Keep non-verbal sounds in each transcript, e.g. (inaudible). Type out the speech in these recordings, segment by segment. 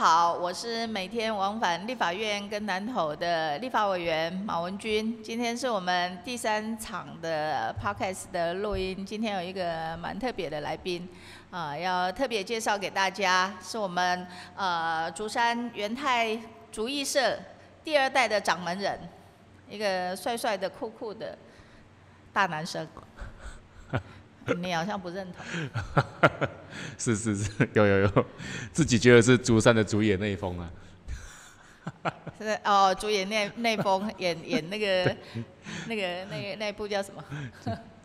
好，我是每天往返立法院跟南投的立法委员马文君。今天是我们第三场的 podcast 的录音。今天有一个蛮特别的来宾，啊，要特别介绍给大家，是我们呃竹山元泰竹艺社第二代的掌门人，一个帅帅的、酷酷的大男生。你好像不认同。(laughs) 是是是，有有有，自己觉得是竹山的主演那一封啊。是哦，主演那那封演演那个那个那个那部叫什么？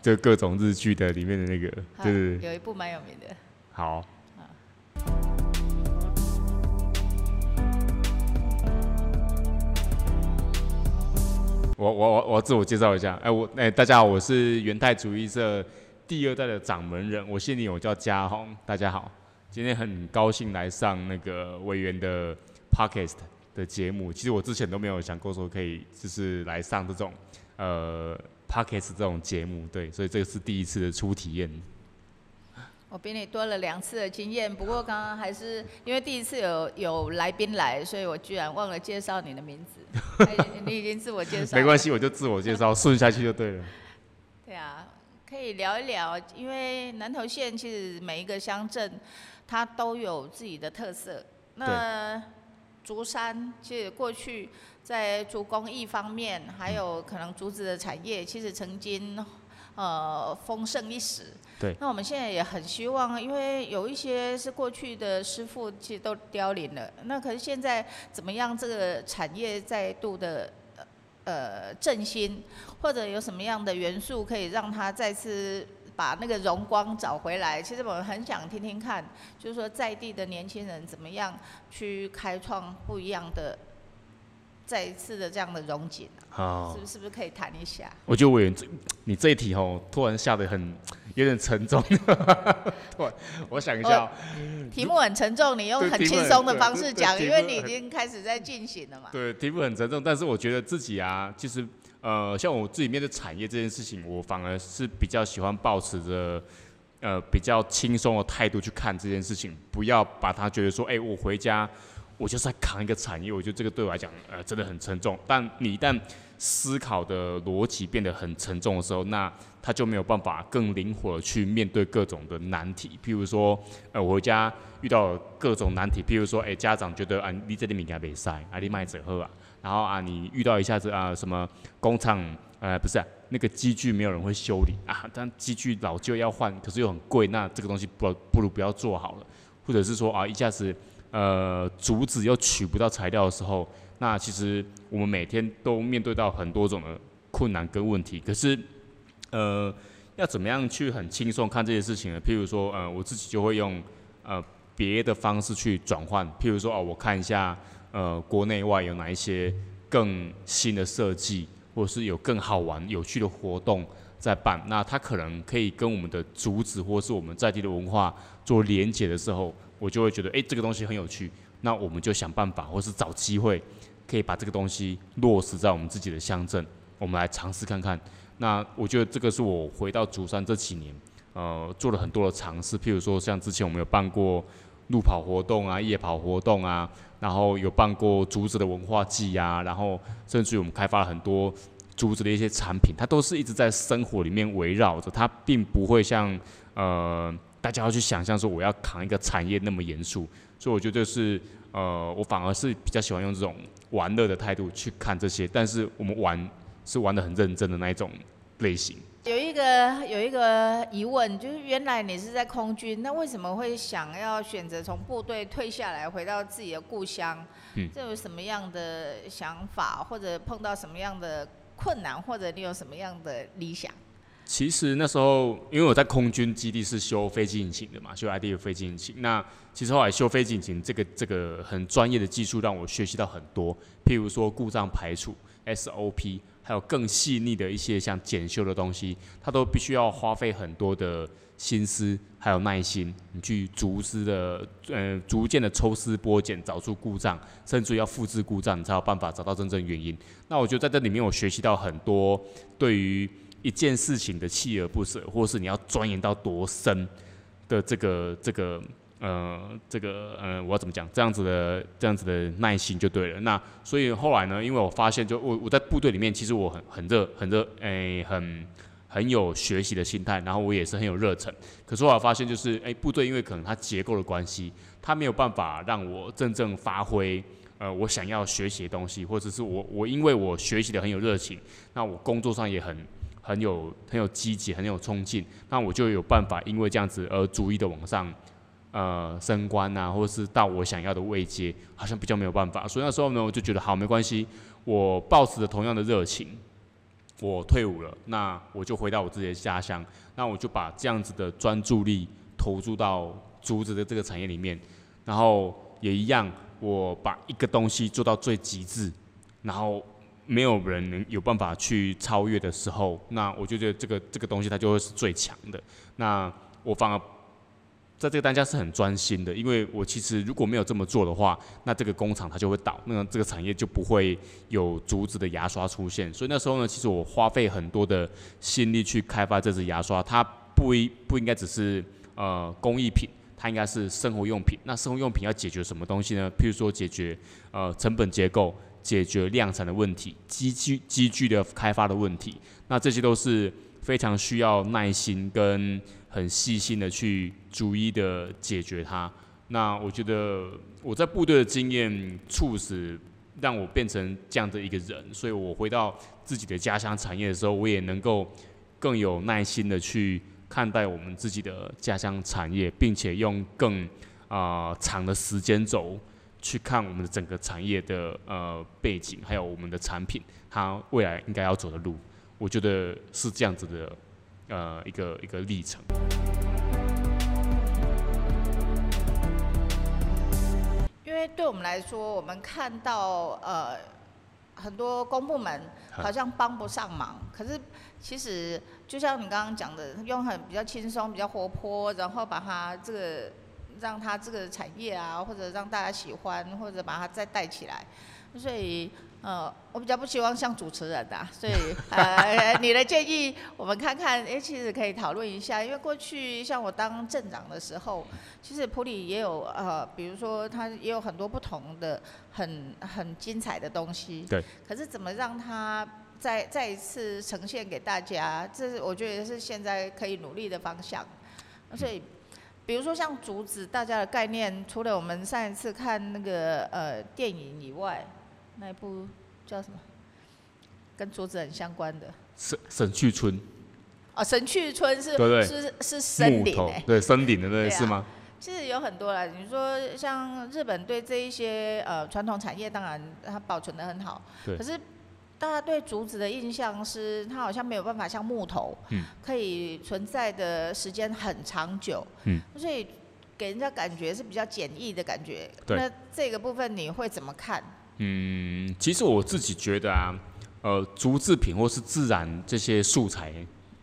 就各种日剧的里面的那个，(laughs) 就是有一部蛮有名的。好。我我我我自我介绍一下，哎我哎大家好，我是元泰主义社。第二代的掌门人，我姓李，我叫嘉宏，大家好，今天很高兴来上那个委员的 podcast 的节目。其实我之前都没有想过说可以就是来上这种呃 podcast 这种节目，对，所以这个是第一次的初体验。我比你多了两次的经验，不过刚刚还是因为第一次有有来宾来，所以我居然忘了介绍你的名字。(laughs) 你已经自我介绍，没关系，我就自我介绍，顺下去就对了。可以聊一聊，因为南投县其实每一个乡镇，它都有自己的特色。那竹山其实过去在竹工艺方面，还有可能竹子的产业，其实曾经呃丰盛一时。对。那我们现在也很希望，因为有一些是过去的师傅，其实都凋零了。那可是现在怎么样，这个产业再度的？呃，振兴或者有什么样的元素可以让他再次把那个荣光找回来？其实我们很想听听看，就是说在地的年轻人怎么样去开创不一样的。再一次的这样的溶解啊，是不是不是可以谈一下？我觉得委员，你这一题哦，突然下的很有点沉重。突然，我想一下，题目很沉重，你用很轻松的方式讲，因为你已经开始在进行了嘛。对，题目很沉重，但是我觉得自己啊，其实呃，像我自己面对产业这件事情，我反而是比较喜欢保持着呃比较轻松的态度去看这件事情，不要把它觉得说，哎，我回家。我就是在扛一个产业，我觉得这个对我来讲，呃，真的很沉重。但你一旦思考的逻辑变得很沉重的时候，那他就没有办法更灵活的去面对各种的难题。譬如说，呃，我家遇到各种难题，譬如说，哎，家长觉得啊，你这里米给他塞，啊，你卖者喝啊，然后啊，你遇到一下子啊，什么工厂，呃，不是那个机具没有人会修理啊，但机具老旧要换，可是又很贵，那这个东西不不如不要做好了，或者是说啊，一下子。呃，竹子又取不到材料的时候，那其实我们每天都面对到很多种的困难跟问题。可是，呃，要怎么样去很轻松看这些事情呢？譬如说，呃，我自己就会用呃别的方式去转换。譬如说，哦，我看一下，呃，国内外有哪一些更新的设计，或者是有更好玩、有趣的活动在办。那它可能可以跟我们的竹子，或是我们在地的文化做连结的时候。我就会觉得，哎，这个东西很有趣，那我们就想办法，或是找机会，可以把这个东西落实在我们自己的乡镇，我们来尝试看看。那我觉得这个是我回到竹山这几年，呃，做了很多的尝试。譬如说，像之前我们有办过路跑活动啊、夜跑活动啊，然后有办过竹子的文化季啊，然后甚至于我们开发了很多竹子的一些产品，它都是一直在生活里面围绕着，它并不会像呃。大家要去想象说，我要扛一个产业那么严肃，所以我觉得是，呃，我反而是比较喜欢用这种玩乐的态度去看这些，但是我们玩是玩的很认真的那一种类型。有一个有一个疑问，就是原来你是在空军，那为什么会想要选择从部队退下来，回到自己的故乡？嗯，这有什么样的想法，或者碰到什么样的困难，或者你有什么样的理想？其实那时候，因为我在空军基地是修飞机引擎的嘛，修 ID 的飞机引擎。那其实后来修飞机引擎这个这个很专业的技术，让我学习到很多。譬如说故障排除 SOP，还有更细腻的一些像检修的东西，它都必须要花费很多的心思还有耐心，你去逐丝的呃逐渐的抽丝剥茧，找出故障，甚至要复制故障，你才有办法找到真正原因。那我觉得在这里面，我学习到很多对于。一件事情的锲而不舍，或是你要钻研到多深的这个这个呃，这个呃，我要怎么讲？这样子的这样子的耐心就对了。那所以后来呢，因为我发现，就我我在部队里面，其实我很很热很热，诶，很很有学习的心态，然后我也是很有热忱。可是后来发现，就是诶，部队因为可能它结构的关系，它没有办法让我真正发挥呃我想要学习的东西，或者是我我因为我学习的很有热情，那我工作上也很很有很有积极，很有冲劲，那我就有办法因为这样子而逐一的往上。呃，升官啊，或者是到我想要的位阶，好像比较没有办法。所以那时候呢，我就觉得好，没关系，我抱持着同样的热情，我退伍了，那我就回到我自己的家乡，那我就把这样子的专注力投注到竹子的这个产业里面，然后也一样，我把一个东西做到最极致，然后没有人能有办法去超越的时候，那我就觉得这个这个东西它就会是最强的。那我反而。在这个单价是很专心的，因为我其实如果没有这么做的话，那这个工厂它就会倒，那这个产业就不会有竹子的牙刷出现。所以那时候呢，其实我花费很多的心力去开发这支牙刷，它不一不应该只是呃工艺品，它应该是生活用品。那生活用品要解决什么东西呢？譬如说解决呃成本结构、解决量产的问题、机具机具的开发的问题，那这些都是非常需要耐心跟。很细心的去逐一的解决它。那我觉得我在部队的经验促使让我变成这样的一个人，所以我回到自己的家乡产业的时候，我也能够更有耐心的去看待我们自己的家乡产业，并且用更啊长的时间轴去看我们的整个产业的呃背景，还有我们的产品它未来应该要走的路。我觉得是这样子的。呃，一个一个历程。因为对我们来说，我们看到呃很多公部门好像帮不上忙，可是其实就像你刚刚讲的，用很比较轻松、比较活泼，然后把它这个让它这个产业啊，或者让大家喜欢，或者把它再带起来，所以。呃，我比较不希望像主持人的，所以 (laughs) 呃，你的建议我们看看，哎，其实可以讨论一下，因为过去像我当镇长的时候，其实普里也有呃，比如说它也有很多不同的很很精彩的东西，对。可是怎么让它再再一次呈现给大家，这是我觉得是现在可以努力的方向。所以，比如说像竹子，大家的概念，除了我们上一次看那个呃电影以外。那一部叫什么？跟竹子很相关的。神神去村。哦，神去村是是是森林诶。对，森林的那是吗？其实有很多啦，你说像日本对这一些呃传统产业，当然它保存的很好。对。可是大家对竹子的印象是，它好像没有办法像木头，嗯，可以存在的时间很长久。嗯。所以给人家感觉是比较简易的感觉。对。那这个部分你会怎么看？嗯，其实我自己觉得啊，呃，竹制品或是自然这些素材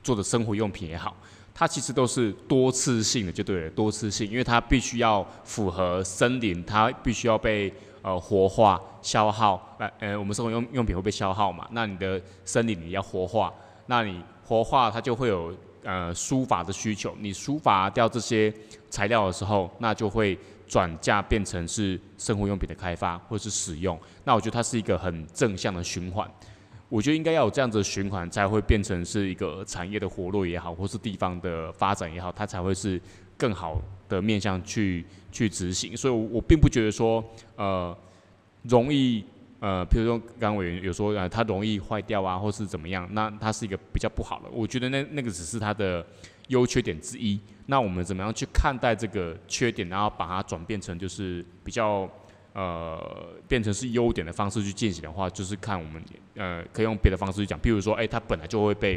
做的生活用品也好，它其实都是多次性的，就对了，多次性，因为它必须要符合森林，它必须要被呃活化、消耗，呃，呃，我们生活用用品会被消耗嘛，那你的森林你要活化，那你活化它就会有呃书法的需求，你书法掉这些材料的时候，那就会。转嫁变成是生活用品的开发或是使用，那我觉得它是一个很正向的循环。我觉得应该要有这样子的循环，才会变成是一个产业的活络也好，或是地方的发展也好，它才会是更好的面向去去执行。所以，我我并不觉得说，呃，容易，呃，譬如说刚刚委员有说，呃，它容易坏掉啊，或是怎么样，那它是一个比较不好的。我觉得那那个只是它的。优缺点之一，那我们怎么样去看待这个缺点，然后把它转变成就是比较呃变成是优点的方式去进行的话，就是看我们呃可以用别的方式去讲，譬如说，哎，它本来就会被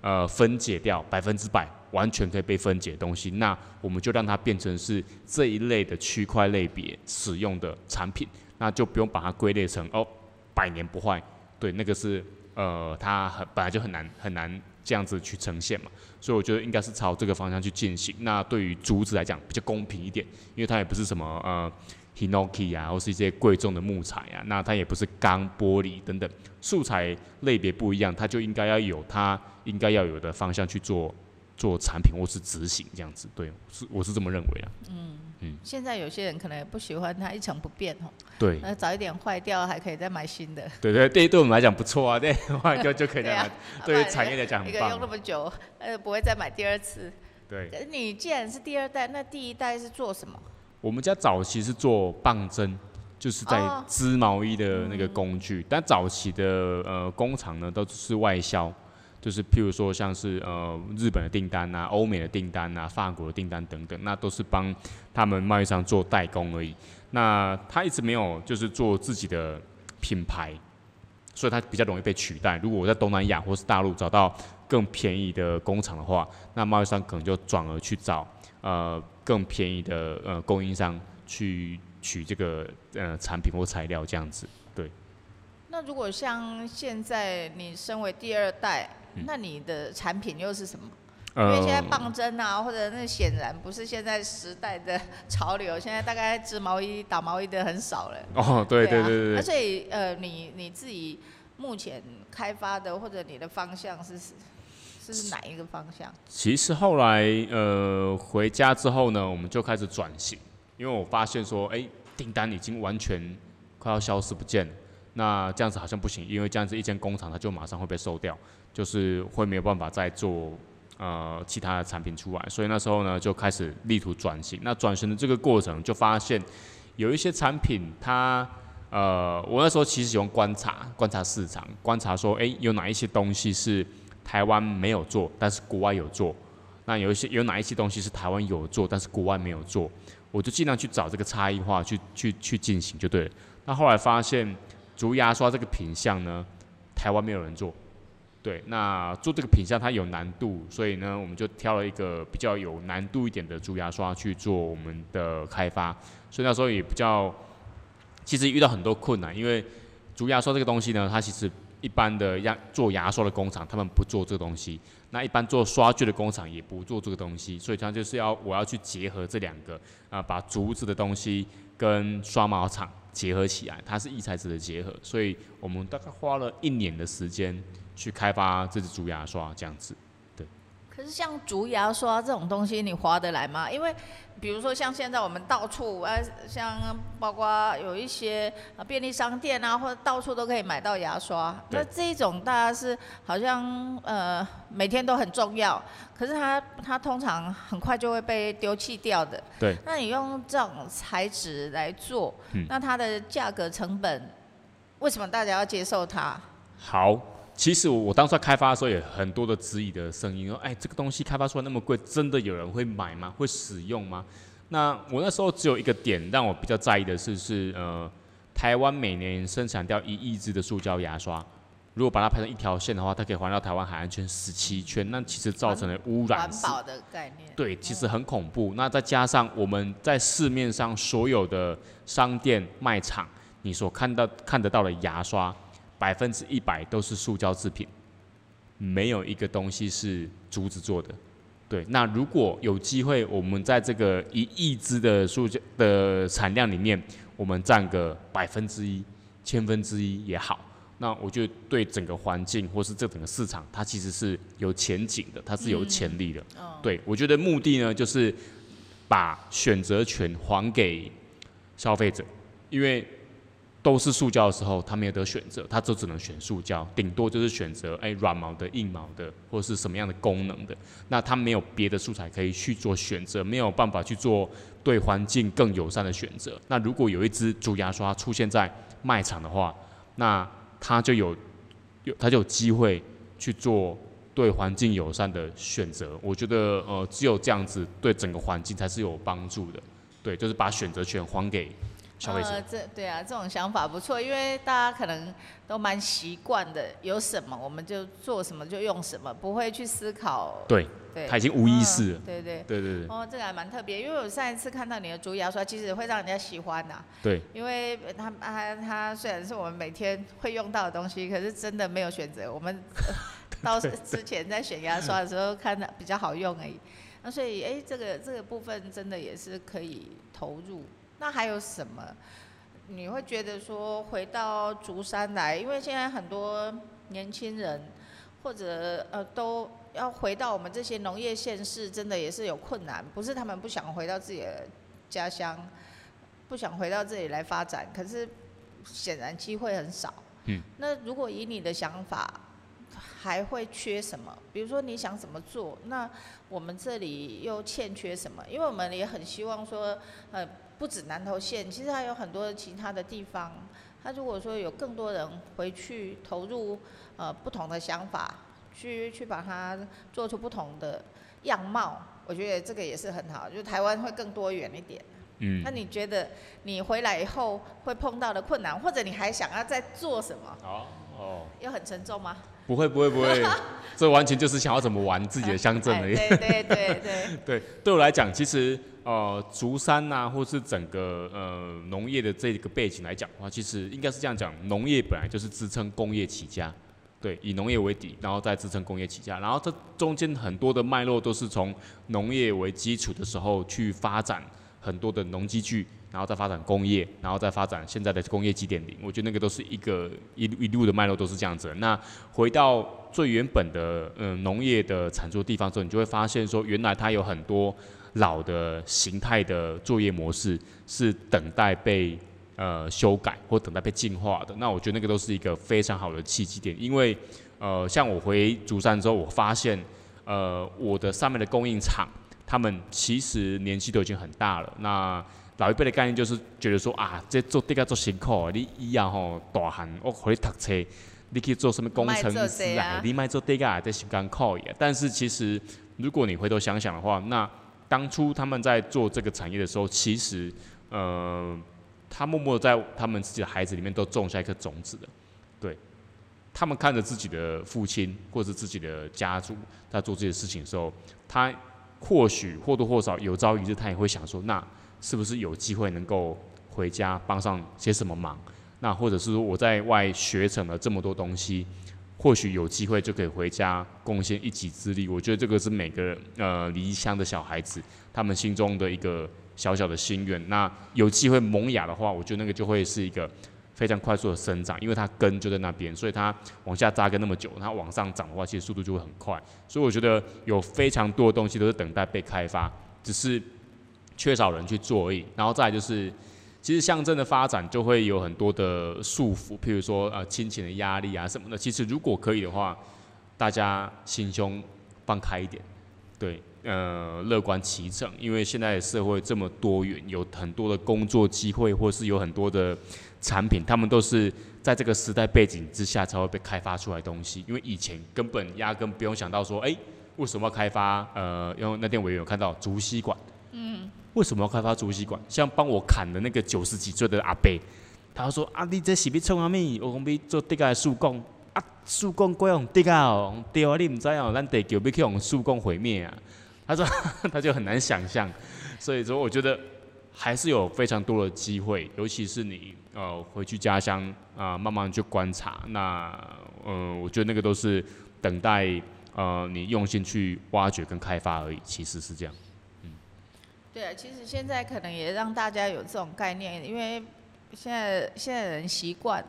呃分解掉，百分之百完全可以被分解的东西，那我们就让它变成是这一类的区块类别使用的产品，那就不用把它归类成哦百年不坏，对，那个是呃它很本来就很难很难。这样子去呈现嘛，所以我觉得应该是朝这个方向去进行。那对于竹子来讲比较公平一点，因为它也不是什么呃 hinoki 啊，或是一些贵重的木材啊，那它也不是钢玻璃等等，素材类别不一样，它就应该要有它应该要有的方向去做做产品或是执行这样子。对，是我是这么认为啊。嗯嗯现在有些人可能也不喜欢它一成不变哦，对，那早一点坏掉还可以再买新的。对对对，对我们来讲不错啊，对，坏掉就可以再买。对于产业来讲很一个用那棒。么久，呃，不会再买第二次。对，你既然是第二代，那第一代是做什么？我们家早期是做棒针，就是在哦。织毛衣的那个工具，但早期的呃工厂呢都是外销，就是譬如说像是呃日本的订单啊、欧美的订单啊、法国的订单等等，那都是帮他们贸易商做代工而已。那他一直没有就是做自己的品牌，所以它比较容易被取代。如果我在东南亚或是大陆找到更便宜的工厂的话，那贸易商可能就转而去找呃更便宜的呃供应商去取这个呃产品或材料这样子。对那如果像现在你身为第二代，嗯那你的产品又是什么？因为呃现在棒针啊，或者那显然不是现在时代的 (laughs) 潮流，现在大概织毛衣、打毛衣的很少了。哦，对对啊对对所以呃，你你自己目前开发的或者你的方向是是是哪一个方向？其实后来呃回家之后呢，我们就开始转型，因为我发现说，哎、订单已经完全快要消失不见了。那这样子好像不行，因为这样子一间工厂它就马上会被收掉，就是会没有办法再做呃其他的产品出来，所以那时候呢就开始力图转型。那转型的这个过程就发现有一些产品它呃，我那时候其实喜欢观察观察市场，观察说，哎、有哪一些东西是台湾没有做，但是国外有做。那有一些有哪一些东西是台湾有做，但是国外没有做，我就尽量去找这个差异化去去去进行就对了。那后来发现竹牙刷这个品相呢，台湾没有人做，对，那做这个品相它有难度，所以呢，我们就挑了一个比较有难度一点的竹牙刷去做我们的开发，所以那时候也比较，其实遇到很多困难，因为竹牙刷这个东西呢，它其实一般的牙做牙刷的工厂他们不做这个东西，那一般做刷具的工厂也不做这个东西，所以它就是要我要去结合这两个啊、把竹子的东西跟刷毛厂结合起来，它是异材质的结合，所以我们大概花了一年的时间去开发这支竹牙刷这样子。对可是像竹牙刷这种东西，你划得来吗？因为比如说像现在我们到处，呃，像包括有一些呃便利商店啊，或者到处都可以买到牙刷。那这一种大家是好像呃每天都很重要，可是它它通常很快就会被丢弃掉的。对。那你用这种材质来做，嗯那它的价格成本，为什么大家要接受它？好，其实我我当初在开发的时候，有很多的质疑的声音，说，哎，这个东西开发出来那么贵，真的有人会买吗？会使用吗？那我那时候只有一个点让我比较在意的是，是呃，台湾每年生产掉一亿支的塑胶牙刷，如果把它排成一条线的话，它可以环绕台湾海岸圈十七圈，那其实造成的污染环保的概念。对，其实很恐怖。那再加上我们在市面上所有的商店卖场，你所看到看得到的牙刷，百分之一百都是塑胶制品，没有一个东西是竹子做的。对，那如果有机会，我们在这个一亿只的塑胶的产量里面，我们占个百分之一、千分之一也好，那我觉得对整个环境或是这整个市场，它其实是有前景的，它是有潜力的。哦对，我觉得目的呢，就是把选择权还给消费者，因为都是塑胶的时候，他没有得选择，他就只能选塑胶，顶多就是选择哎软毛的、硬毛的，或者是什么样的功能的，那他没有别的素材可以去做选择，没有办法去做对环境更友善的选择。那如果有一支竹牙刷出现在卖场的话，那他就有有他就有机会去做对环境友善的选择。我觉得呃，只有这样子对整个环境才是有帮助的。对，就是把选择权还给消费者。呃，这对啊，这种想法不错，因为大家可能都蛮习惯的，有什么我们就做什么就用什么，不会去思考。对，对，他已经无意识了嗯。对对。对对对哦，这个还蛮特别，因为我上一次看到你的竹牙刷，其实会让人家喜欢呐、对因为它它它虽然是我们每天会用到的东西，可是真的没有选择。我们呃 (laughs) 到之前在选牙刷的时候看的比较好用而已。那所以哎，这个这个部分真的也是可以投入。那还有什么？你会觉得说回到竹山来，因为现在很多年轻人或者呃都要回到我们这些农业县市，真的也是有困难，不是他们不想回到自己的家乡，不想回到这里来发展，可是显然机会很少。嗯。那如果以你的想法，还会缺什么？比如说你想怎么做？那我们这里又欠缺什么？因为我们也很希望说，呃，不止南投县，其实还有很多其他的地方。他如果说有更多人回去投入，呃，不同的想法，去去把它做出不同的样貌，我觉得这个也是很好，就台湾会更多元一点。嗯。那你觉得你回来以后会碰到的困难，或者你还想要再做什么？哦哦。又很沉重吗？不会不会不会，(laughs) 这完全就是想要怎么玩自己的乡镇而已。对对对对。(laughs) 对，对我来讲，其实呃，竹山呐，或是整个呃农业的这个背景来讲的话，其实应该是这样讲，农业本来就是支撑工业起家，对，以农业为底，然后再支撑工业起家，然后这中间很多的脉络都是从农业为基础的时候去发展很多的农机具。然后再发展工业，然后再发展现在的工业几点零，我觉得那个都是一个一一路的脉络都是这样子。那回到最原本的嗯农业的产出地方之后，你就会发现说，原来它有很多老的形态的作业模式是等待被呃修改或等待被进化的。那我觉得那个都是一个非常好的契机点，因为呃像我回竹山之后，我发现呃我的上面的供应厂，他们其实年纪都已经很大了。那老一辈的概念就是觉得说啊，这做这个做辛苦，你以后吼大汉我回去读册，你可以做什么工程师啊？你卖做这个在心肝靠也。但是其实如果你回头想想的话，那当初他们在做这个产业的时候，其实呃，他默默在他们自己的孩子里面都种下一颗种子的。对，他们看着自己的父亲或者自己的家族在做这些事情的时候，他或许或多或少有朝一日他也会想说那。是不是有机会能够回家帮上些什么忙？那或者是说我在外学成了这么多东西，或许有机会就可以回家贡献一己之力。我觉得这个是每个呃离乡的小孩子他们心中的一个小小的心愿。那有机会萌芽的话，我觉得那个就会是一个非常快速的生长，因为它根就在那边，所以它往下扎根那么久，它往上涨的话，其实速度就会很快。所以我觉得有非常多的东西都是等待被开发，只是。缺少人去做而已，然后再就是，其实乡镇的发展就会有很多的束缚，譬如说呃亲情的压力啊什么的。其实如果可以的话，大家心胸放开一点，对，呃乐观其成，因为现在的社会这么多元，有很多的工作机会，或是有很多的产品，他们都是在这个时代背景之下才会被开发出来东西。因为以前根本压根不用想到说，哎，为什么要开发？呃，因为那天我也有看到竹溪管。嗯，为什么要开发竹溪管？像帮我砍的那个九十几岁的阿伯，他说：“啊，你这是要创啥物？我讲要做地下树工，啊，树工过用地下哦，对啊，你唔知哦，咱地球要去用树工毁灭啊。”他说，(laughs) 他就很难想象。所以说，我觉得还是有非常多的机会，尤其是你呃回去家乡啊，慢慢去观察。那嗯，我觉得那个都是等待呃你用心去挖掘跟开发而已。其实是这样。嗯对啊，其实现在可能也让大家有这种概念，因为现在现在人习惯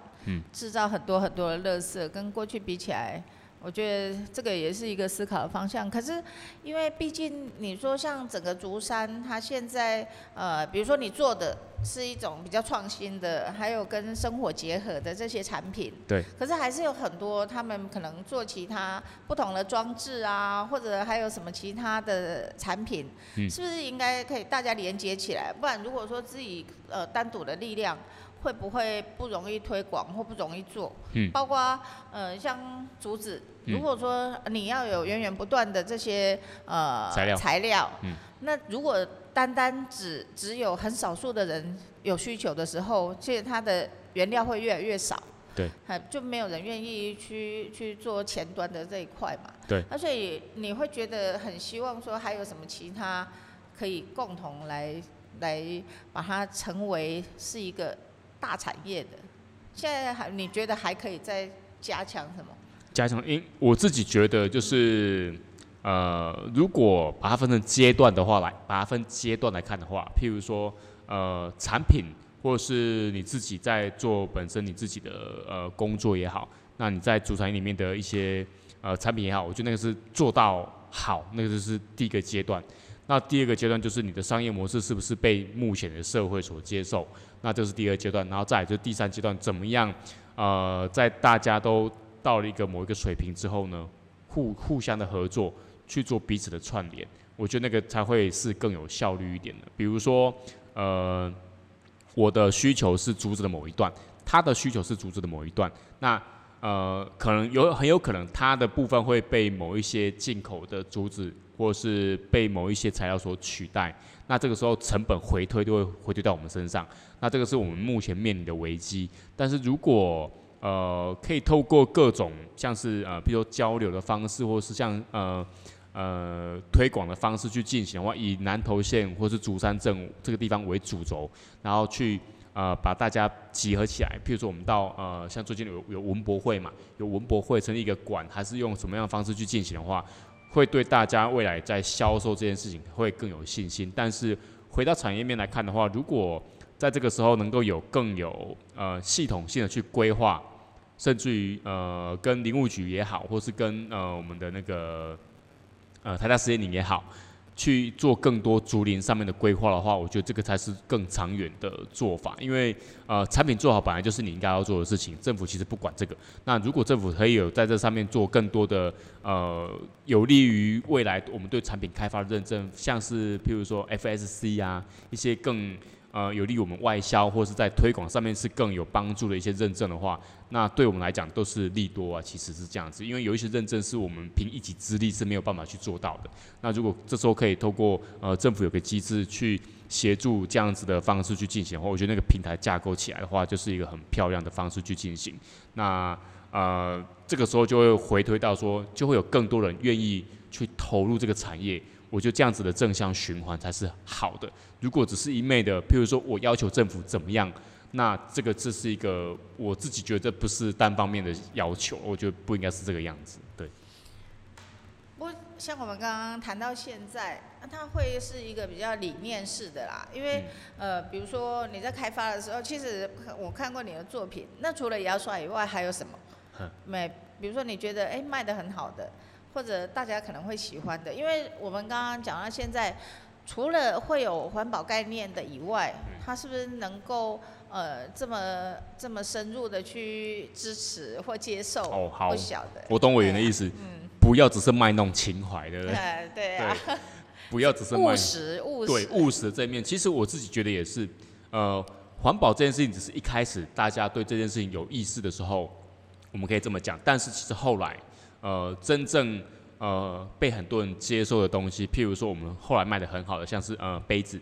制造很多很多的垃圾，跟过去比起来。我觉得这个也是一个思考的方向。可是，因为毕竟你说像整个竹山，它现在呃，比如说你做的是一种比较创新的，还有跟生活结合的这些产品。对。可是还是有很多他们可能做其他不同的装置啊，或者还有什么其他的产品，是不是应该可以大家连接起来？不然如果说自己呃单独的力量。会不会不容易推广或不容易做？嗯，包括呃像竹子，如果说你要有源源不断的这些呃材料。材料，嗯，那如果单单只只有很少数的人有需求的时候，其实它的原料会越来越少，对，还就没有人愿意去去做前端的这一块嘛，对，那所以你会觉得很希望说还有什么其他可以共同来来把它成为是一个。大产业的，现在还你觉得还可以再加强什么？加强，因我自己觉得就是，呃，如果把它分成阶段的话来，把它分阶段来看的话，譬如说，呃，产品或是你自己在做本身你自己的呃工作也好，那你在主产业里面的一些呃产品也好，我觉得那个是做到好，那个就是第一个阶段。那第二个阶段就是你的商业模式是不是被目前的社会所接受？那这是第二阶段，然后再来就是第三阶段，怎么样？呃，在大家都到了一个某一个水平之后呢，互互相的合作去做彼此的串联，我觉得那个才会是更有效率一点的。比如说，呃，我的需求是竹子的某一段，他的需求是竹子的某一段，那呃，可能有很有可能他的部分会被某一些进口的竹子。或是被某一些材料所取代，那这个时候成本回推就会回推到我们身上，那这个是我们目前面临的危机。但是如果呃可以透过各种像是呃比如说交流的方式，或是像呃呃推广的方式去进行的话，以南投县或是竹山镇这个地方为主轴，然后去呃把大家集合起来。譬如说我们到呃像最近有有文博会嘛，有文博会成立一个馆，还是用什么样的方式去进行的话。会对大家未来在销售这件事情会更有信心。但是回到产业面来看的话，如果在这个时候能够有更有呃系统性的去规划，甚至于呃跟林务局也好，或是跟呃我们的那个呃台大实验林也好。去做更多竹林上面的规划的话，我觉得这个才是更长远的做法。因为呃，产品做好本来就是你应该要做的事情，政府其实不管这个。那如果政府可以有在这上面做更多的呃，有利于未来我们对产品开发认证，像是譬如说 FSC 啊，一些更。呃，有利于我们外销或是在推广上面是更有帮助的一些认证的话，那对我们来讲都是利多啊。其实是这样子，因为有一些认证是我们凭一己之力是没有办法去做到的。那如果这时候可以透过呃政府有个机制去协助这样子的方式去进行的话，我觉得那个平台架构起来的话，就是一个很漂亮的方式去进行。那呃这个时候就会回推到说，就会有更多人愿意去投入这个产业。我觉得这样子的正向循环才是好的。如果只是一昧的，譬如说我要求政府怎么样，那这个这是一个我自己觉得不是单方面的要求，我觉得不应该是这个样子。对。不像我们刚刚谈到现在，那它会是一个比较理念式的啦，因为呃，比如说你在开发的时候，其实我看过你的作品，那除了牙刷以外还有什么？没，比如说你觉得哎卖的很好的。或者大家可能会喜欢的，因为我们刚刚讲到现在，除了会有环保概念的以外，它是不是能够呃这么这么深入的去支持或接受？哦，好，不晓得。我懂委员的意思，嗯，不要只是卖弄情怀，对不对？对啊，(laughs) 不要只是 (laughs) 务实务实，对务实的这一面，其实我自己觉得也是，呃，环保这件事情只是一开始大家对这件事情有意识的时候，我们可以这么讲，但是其实后来。呃，真正呃被很多人接受的东西，譬如说我们后来卖的很好的，像是呃杯子、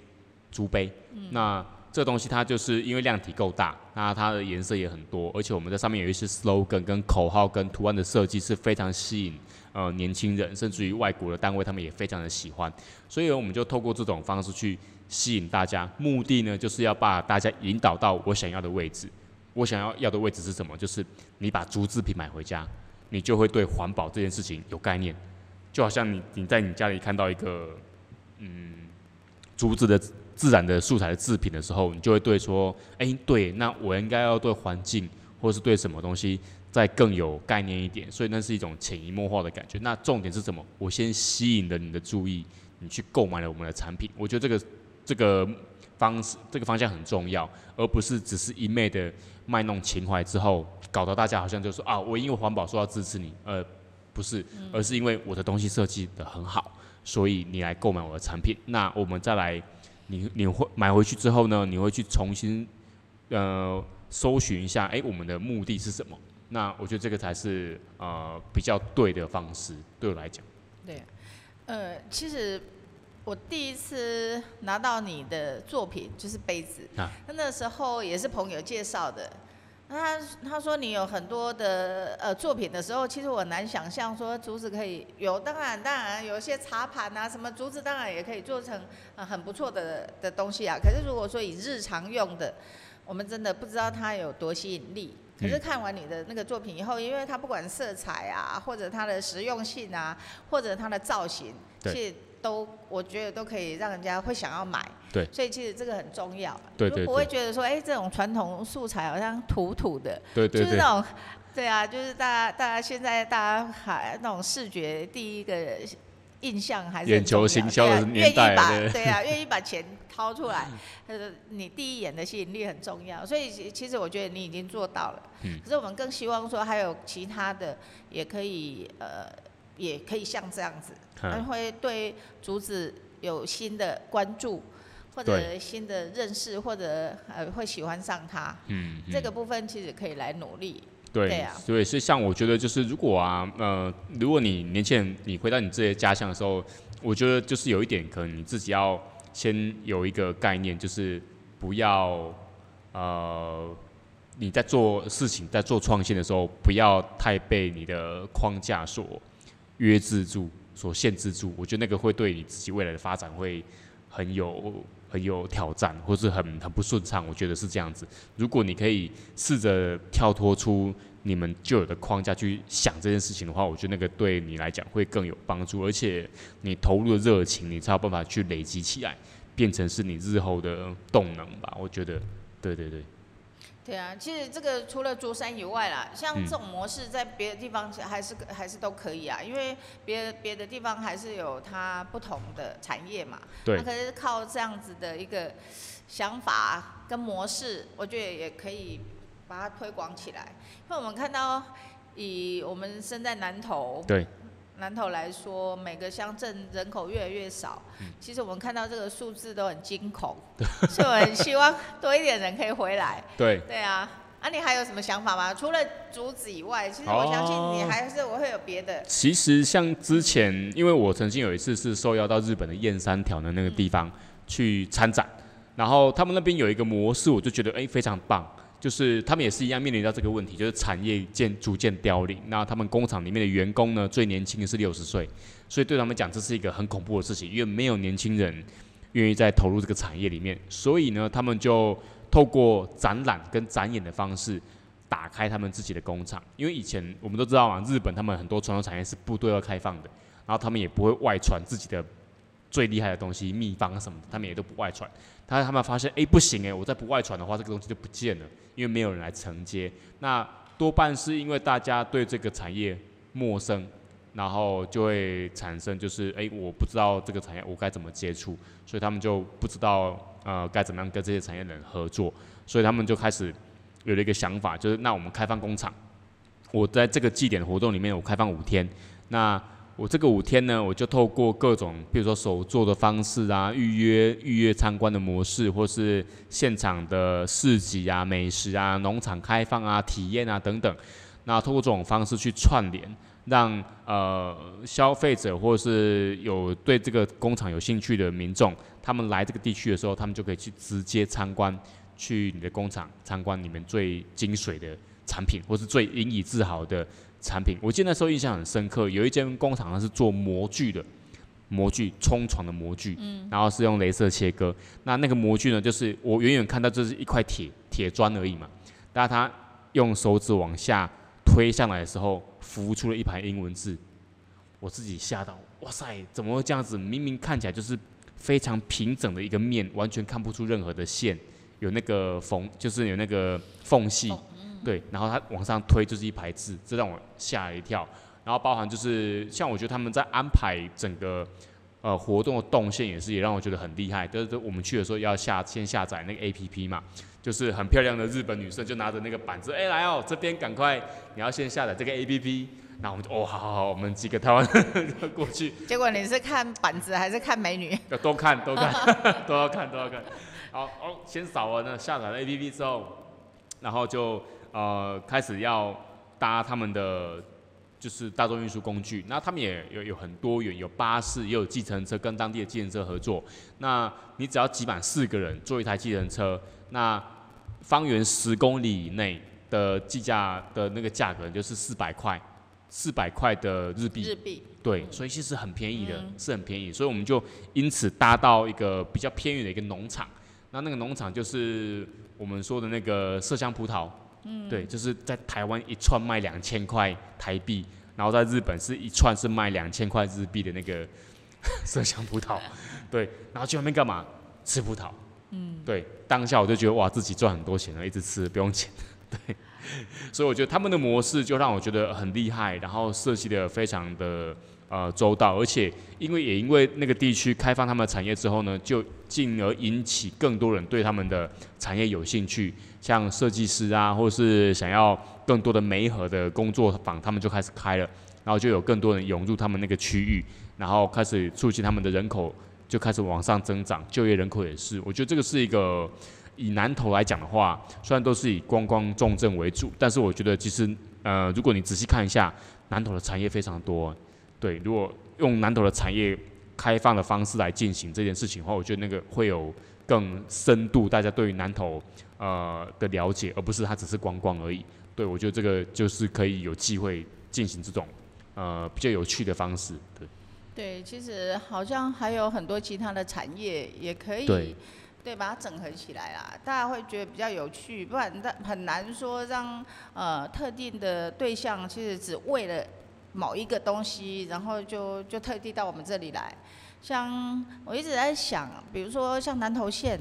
竹杯，那这东西它就是因为量体够大，那它的颜色也很多，而且我们在上面有一些 slogan、跟口号、跟图案的设计是非常吸引呃年轻人，甚至于外国的单位他们也非常的喜欢，所以我们就透过这种方式去吸引大家，目的呢就是要把大家引导到我想要的位置。我想要要的位置是什么？就是你把竹制品买回家。你就会对环保这件事情有概念，就好像你你在你家里看到一个嗯竹子的自然的素材的制品的时候，你就会对说，哎，对，那我应该要对环境或是对什么东西再更有概念一点，所以那是一种潜移默化的感觉。那重点是什么？我先吸引了你的注意，你去购买了我们的产品。我觉得这个这个方式这个方向很重要，而不是只是一昧的卖弄情怀之后。搞得大家好像就说啊，我因为环保说要支持你，呃，不是，而是因为我的东西设计的很好，所以你来购买我的产品。那我们再来，你你会买回去之后呢，你会去重新呃搜寻一下，哎，我们的目的是什么？那我觉得这个才是呃比较对的方式，对我来讲。对，呃，其实我第一次拿到你的作品就是杯子，那那时候也是朋友介绍的。他他说你有很多的呃作品的时候，其实我难想象说竹子可以有，当然当然有一些茶盘啊什么竹子当然也可以做成呃很不错的的东西啊。可是如果说以日常用的，我们真的不知道它有多吸引力。可是看完你的那个作品以后，因为它不管色彩啊，或者它的实用性啊，或者它的造型，其实。都我觉得都可以让人家会想要买。对。所以其实这个很重要。对对就不会觉得说，哎，这种传统素材好像土土的，对对对就是那种，对啊，就是大家大家现在大家还那种视觉第一个印象还是眼很重要球行销的对啊年代愿意把对。对啊，愿意把钱掏出来，呃，你第一眼的吸引力很重要，所以其其实我觉得你已经做到了，嗯。可是我们更希望说还有其他的也可以呃，也可以像这样子，嗯会对竹子有新的关注。或者新的认识，或者呃会喜欢上它，嗯，嗯这个部分其实可以来努力。对，对啊所以是像我觉得就是如果啊，呃，如果你年轻人你回到你自己的家乡的时候，我觉得就是有一点可能你自己要先有一个概念，就是不要呃你在做事情在做创新的时候，不要太被你的框架所约制住、所限制住。我觉得那个会对你自己未来的发展会很有很有挑战，或是很很不顺畅。我觉得是这样子。如果你可以试着跳脱出你们旧有的框架去想这件事情的话，我觉得那个对你来讲会更有帮助，而且你投入的热情，你才有办法去累积起来，变成是你日后的动能吧。我觉得，对对对，对啊，其实这个除了竹山以外啦，像嗯这种模式在别的地方还是还是都可以啊，因为别别的地方还是有它不同的产业嘛。对那可是靠这样子的一个想法跟模式，我觉得也可以把它推广起来。因为我们看到，以我们身在南投，对，南投来说，每个乡镇人口越来越少，嗯其实我们看到这个数字都很惊恐，(laughs) 所以我很希望多一点人可以回来。对，对啊，啊，你还有什么想法吗？除了竹子以外，其实我相信你哦还是我会有别的。其实像之前，因为我曾经有一次是受邀到日本的燕山条的那个地方去参展，然后他们那边有一个模式，我就觉得哎、非常棒，就是他们也是一样面临到这个问题，就是产业渐逐渐凋零。那他们工厂里面的员工呢，最年轻的是六十岁，所以对他们讲这是一个很恐怖的事情，因为没有年轻人愿意再投入这个产业里面，所以呢，他们就透过展览跟展演的方式。打开他们自己的工厂，因为以前我们都知道嘛，日本他们很多传统产业是不对外开放的，然后他们也不会外传自己的最厉害的东西、秘方什么的，他们也都不外传。但是他们发现，哎、不行哎、我再不外传的话，这个东西就不见了，因为没有人来承接。那多半是因为大家对这个产业陌生，然后就会产生就是，哎、我不知道这个产业我该怎么接触，所以他们就不知道呃该怎么样跟这些产业人合作，所以他们就开始有了一个想法，就是那我们开放工厂，我在这个祭典活动里面，我开放五天，那我这个五天呢，我就透过各种，比如说手做的方式啊，预约预约参观的模式，或是现场的市集啊、美食啊、农场开放啊、体验啊等等，那透过这种方式去串联，让呃消费者或是有对这个工厂有兴趣的民众，他们来这个地区的时候，他们就可以去直接参观，去你的工厂参观你们最精髓的产品，或是最引以自豪的产品。我记得那时候印象很深刻，有一间工厂它是做模具的，模具冲床的模具，嗯然后是用镭射切割。那那个模具呢，就是我远远看到就是一块铁铁砖而已嘛，但是它用手指往下推上来的时候，浮出了一排英文字，我自己吓到，哇塞，怎么会这样子？明明看起来就是非常平整的一个面，完全看不出任何的线，有那个缝，就是有那个缝隙，对，然后它往上推就是一排字，这让我吓了一跳。然后包含就是像我觉得他们在安排整个呃活动的动线也是也让我觉得很厉害。就是我们去的时候要下先下载那个 A P P 嘛，就是很漂亮的日本女生就拿着那个板子，哎、来哦，这边赶快你要先下载这个 A P P。然后我们就哦，好好好，我们几个台湾 (laughs) 过去，结果你是看板子还是看美女？要都看都看 (laughs) 都要看都要看。好哦，先扫完了下载了 A P P 之后，然后就呃开始要搭他们的就是大众运输工具。那他们也有有很多元，有巴士，也有计程车，跟当地的计程车合作。那你只要挤满四个人坐一台计程车，那方圆十公里以内的计价的那个价格就是四百块，四百块的日币。日币。对，所以其实很便宜的，是很便宜，所以我们就因此搭到一个比较偏远的一个农场。那那个农场就是我们说的那个麝香葡萄，嗯，对，就是在台湾一串卖两千块台币，然后在日本是一串是卖两千块日币的那个 (laughs) 麝香葡萄，对，然后去那边干嘛？吃葡萄，嗯，对，当下我就觉得哇，自己赚很多钱了，一直吃不用钱，对，(laughs) 所以我觉得他们的模式就让我觉得很厉害，然后设计的非常的呃周到，而且因为也因为那个地区开放他们的产业之后呢，就进而引起更多人对他们的产业有兴趣，像设计师啊，或是想要更多的媒合的工作坊，他们就开始开了，然后就有更多人涌入他们那个区域，然后开始促进他们的人口。就开始往上增长，就业人口也是。我觉得这个是一个以南投来讲的话，虽然都是以观光重镇为主，但是我觉得其实呃，如果你仔细看一下，南投的产业非常多。对，如果用南投的产业开放的方式来进行这件事情的话，我觉得那个会有更深度大家对于南投呃的了解，而不是它只是观光而已。对，我觉得这个就是可以有机会进行这种呃比较有趣的方式。对。对，其实好像还有很多其他的产业也可以，对，把它整合起来啦，大家会觉得比较有趣，不然但很难说让呃特定的对象，其实只为了某一个东西，然后就就特地到我们这里来。像我一直在想，比如说像南投县，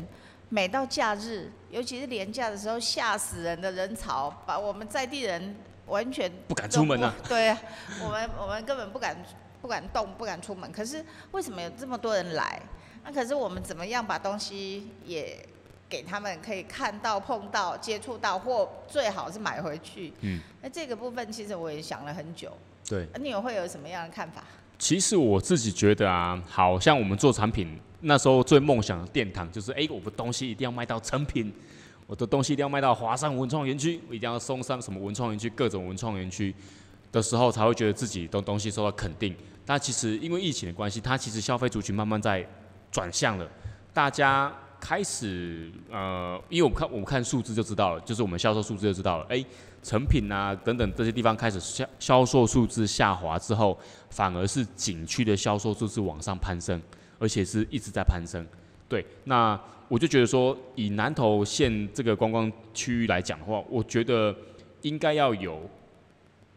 每到假日，尤其是年假的时候，吓死人的人潮，把我们在地人完全不敢出门啊。(laughs) 对啊，我们我们根本不敢。不敢动，不敢出门。可是为什么有这么多人来？那可是我们怎么样把东西也给他们可以看到、碰到、接触到，或最好是买回去。嗯。那这个部分其实我也想了很久。对。你有会有什么样的看法？其实我自己觉得啊，好像我们做产品那时候最梦想的殿堂就是，哎，我的东西一定要卖到成品，我的东西一定要卖到华山文创园区，我一定要送上什么文创园区，各种文创园区的时候，才会觉得自己的东西受到肯定。但其实因为疫情的关系，它其实消费族群慢慢在转向了，大家开始呃，因为我们看我们看数字就知道了，就是我们销售数字就知道了，哎，成品啊等等这些地方开始销销售数字下滑之后，反而是景区的销售数字往上攀升，而且是一直在攀升。对，那我就觉得说，以南投县这个观光区域来讲的话，我觉得应该要有